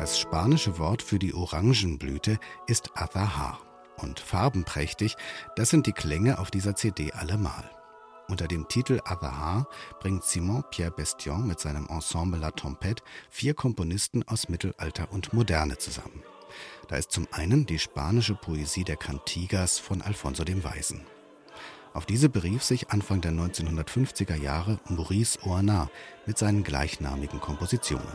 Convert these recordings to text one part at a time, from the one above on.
Das spanische Wort für die Orangenblüte ist Azahar. Und farbenprächtig, das sind die Klänge auf dieser CD allemal. Unter dem Titel Azahar bringt Simon Pierre Bestion mit seinem Ensemble La Tempête vier Komponisten aus Mittelalter und Moderne zusammen. Da ist zum einen die spanische Poesie der Cantigas von Alfonso dem Weisen. Auf diese berief sich Anfang der 1950er Jahre Maurice Oana mit seinen gleichnamigen Kompositionen.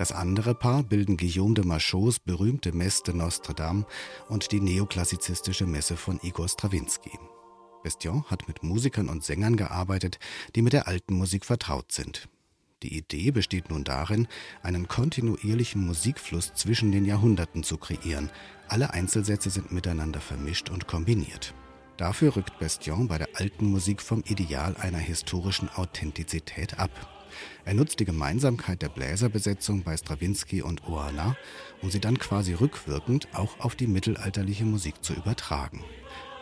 Das andere Paar bilden Guillaume de Machots berühmte Messe de Notre Dame und die neoklassizistische Messe von Igor Strawinski. Bestion hat mit Musikern und Sängern gearbeitet, die mit der alten Musik vertraut sind. Die Idee besteht nun darin, einen kontinuierlichen Musikfluss zwischen den Jahrhunderten zu kreieren. Alle Einzelsätze sind miteinander vermischt und kombiniert. Dafür rückt Bestion bei der alten Musik vom Ideal einer historischen Authentizität ab. Er nutzt die Gemeinsamkeit der Bläserbesetzung bei Strawinski und Oana, um sie dann quasi rückwirkend auch auf die mittelalterliche Musik zu übertragen.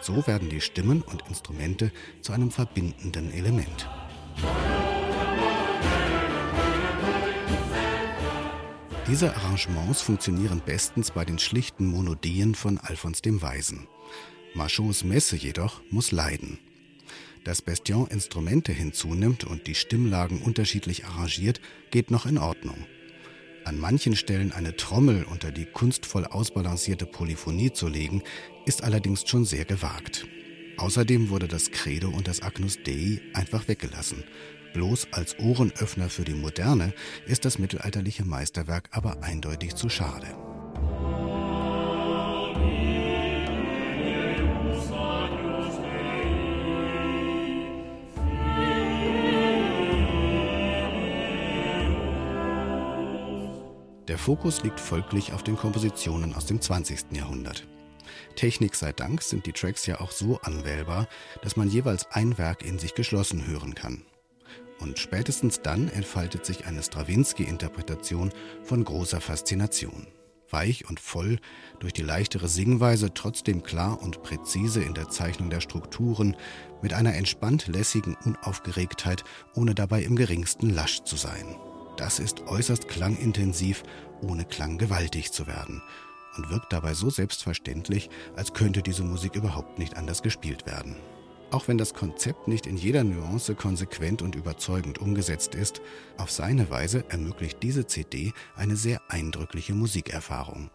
So werden die Stimmen und Instrumente zu einem verbindenden Element. Diese Arrangements funktionieren bestens bei den schlichten Monodien von Alphons dem Weisen. Machots Messe jedoch muss leiden. Dass Bestion Instrumente hinzunimmt und die Stimmlagen unterschiedlich arrangiert, geht noch in Ordnung. An manchen Stellen eine Trommel unter die kunstvoll ausbalancierte Polyphonie zu legen, ist allerdings schon sehr gewagt. Außerdem wurde das Credo und das Agnus Dei einfach weggelassen. Bloß als Ohrenöffner für die Moderne ist das mittelalterliche Meisterwerk aber eindeutig zu schade. Der Fokus liegt folglich auf den Kompositionen aus dem 20. Jahrhundert. Technik sei Dank sind die Tracks ja auch so anwählbar, dass man jeweils ein Werk in sich geschlossen hören kann. Und spätestens dann entfaltet sich eine Strawinski-Interpretation von großer Faszination. Weich und voll, durch die leichtere Singweise trotzdem klar und präzise in der Zeichnung der Strukturen, mit einer entspannt lässigen Unaufgeregtheit, ohne dabei im geringsten lasch zu sein. Das ist äußerst klangintensiv, ohne klanggewaltig zu werden und wirkt dabei so selbstverständlich, als könnte diese Musik überhaupt nicht anders gespielt werden. Auch wenn das Konzept nicht in jeder Nuance konsequent und überzeugend umgesetzt ist, auf seine Weise ermöglicht diese CD eine sehr eindrückliche Musikerfahrung.